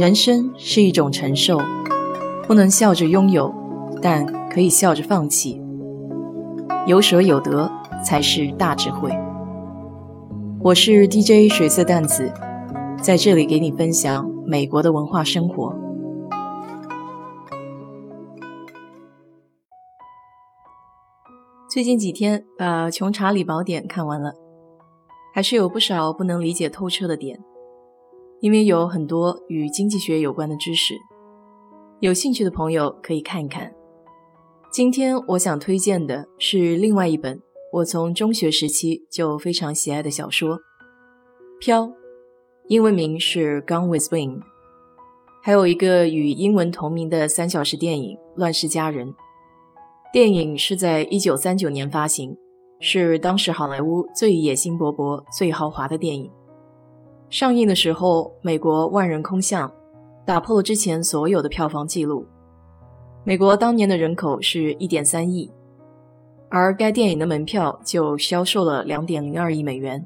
人生是一种承受，不能笑着拥有，但可以笑着放弃。有舍有得才是大智慧。我是 DJ 水色淡子，在这里给你分享美国的文化生活。最近几天把《穷查理宝典》看完了，还是有不少不能理解透彻的点。因为有很多与经济学有关的知识，有兴趣的朋友可以看一看。今天我想推荐的是另外一本我从中学时期就非常喜爱的小说《飘》，英文名是《Gone with Wind》，还有一个与英文同名的三小时电影《乱世佳人》。电影是在一九三九年发行，是当时好莱坞最野心勃勃、最豪华的电影。上映的时候，美国万人空巷，打破了之前所有的票房记录。美国当年的人口是一点三亿，而该电影的门票就销售了两点零二亿美元。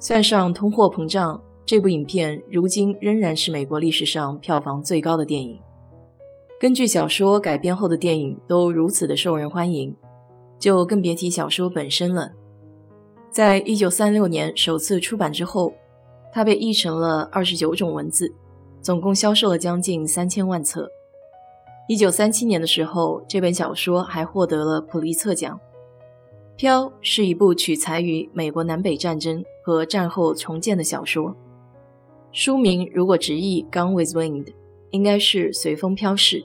算上通货膨胀，这部影片如今仍然是美国历史上票房最高的电影。根据小说改编后的电影都如此的受人欢迎，就更别提小说本身了。在一九三六年首次出版之后。它被译成了二十九种文字，总共销售了将近三千万册。一九三七年的时候，这本小说还获得了普利策奖。《飘》是一部取材于美国南北战争和战后重建的小说。书名如果直译《Gone with Wind》，应该是“随风飘逝”。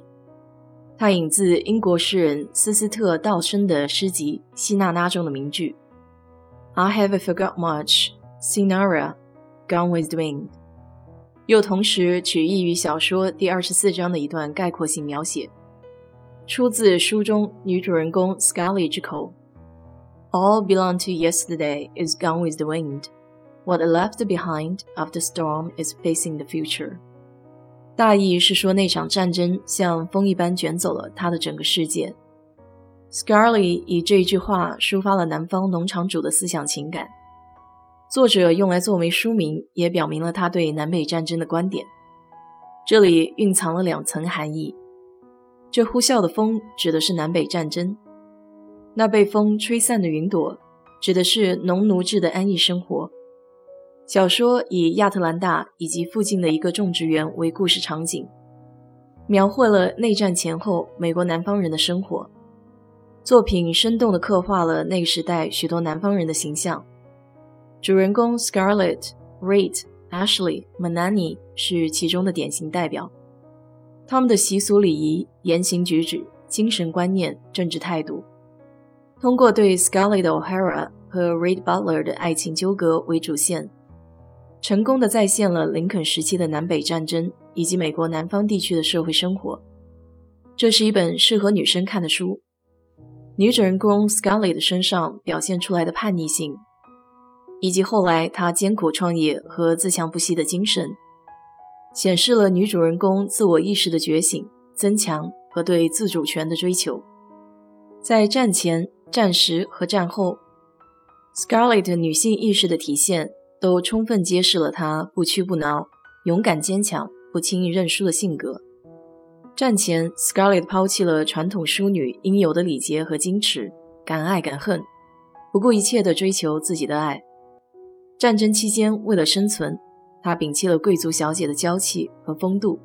它引自英国诗人斯斯特·道生的诗集《希娜拉》中的名句：“I have forgot much, Sinara。” Gone with the wind，又同时取意于小说第二十四章的一段概括性描写，出自书中女主人公 Scully 之口：“All belong to yesterday is gone with the wind. What left behind of the storm is facing the future。”大意是说那场战争像风一般卷走了他的整个世界。Scully 以这一句话抒发了南方农场主的思想情感。作者用来作为书名，也表明了他对南北战争的观点。这里蕴藏了两层含义：这呼啸的风指的是南北战争，那被风吹散的云朵指的是农奴制的安逸生活。小说以亚特兰大以及附近的一个种植园为故事场景，描绘了内战前后美国南方人的生活。作品生动地刻画了那个时代许多南方人的形象。主人公 Scarlett、Rate、Ashley、Manani 是其中的典型代表。他们的习俗礼仪、言行举止、精神观念、政治态度，通过对 Scarlett O'Hara 和 Rate Butler 的爱情纠葛为主线，成功的再现了林肯时期的南北战争以及美国南方地区的社会生活。这是一本适合女生看的书。女主人公 Scarlett 身上表现出来的叛逆性。以及后来她艰苦创业和自强不息的精神，显示了女主人公自我意识的觉醒、增强和对自主权的追求。在战前、战时和战后，Scarlett 女性意识的体现都充分揭示了她不屈不挠、勇敢坚强、不轻易认输的性格。战前，Scarlett 抛弃了传统淑女应有的礼节和矜持，敢爱敢恨，不顾一切地追求自己的爱。战争期间，为了生存，她摒弃了贵族小姐的娇气和风度，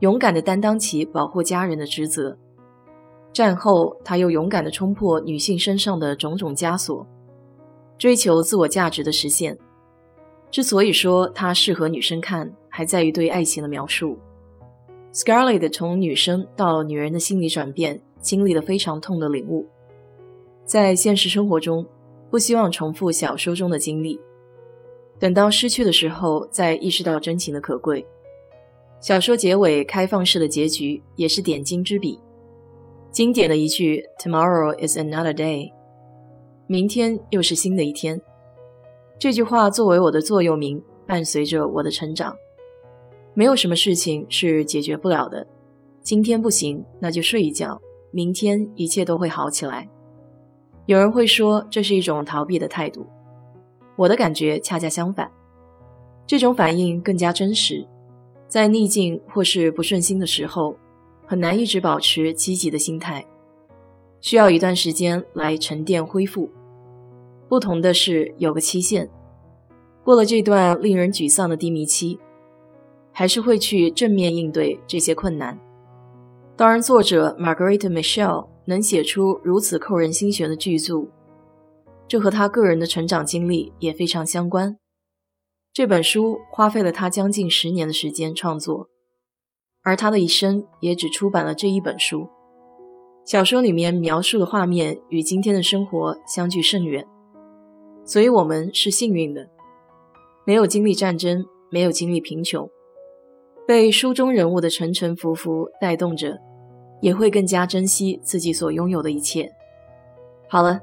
勇敢地担当起保护家人的职责。战后，她又勇敢地冲破女性身上的种种枷锁，追求自我价值的实现。之所以说它适合女生看，还在于对爱情的描述。Scarlett 从女生到女人的心理转变，经历了非常痛的领悟，在现实生活中，不希望重复小说中的经历。等到失去的时候，再意识到真情的可贵。小说结尾开放式的结局也是点睛之笔，经典的一句 “Tomorrow is another day”，明天又是新的一天。这句话作为我的座右铭，伴随着我的成长。没有什么事情是解决不了的，今天不行，那就睡一觉，明天一切都会好起来。有人会说这是一种逃避的态度。我的感觉恰恰相反，这种反应更加真实。在逆境或是不顺心的时候，很难一直保持积极的心态，需要一段时间来沉淀恢复。不同的是，有个期限，过了这段令人沮丧的低迷期，还是会去正面应对这些困难。当然，作者 Margaret Michelle 能写出如此扣人心弦的巨著，这和他个人的成长经历也非常相关。这本书花费了他将近十年的时间创作，而他的一生也只出版了这一本书。小说里面描述的画面与今天的生活相距甚远，所以我们是幸运的，没有经历战争，没有经历贫穷，被书中人物的沉沉浮浮带动着，也会更加珍惜自己所拥有的一切。好了，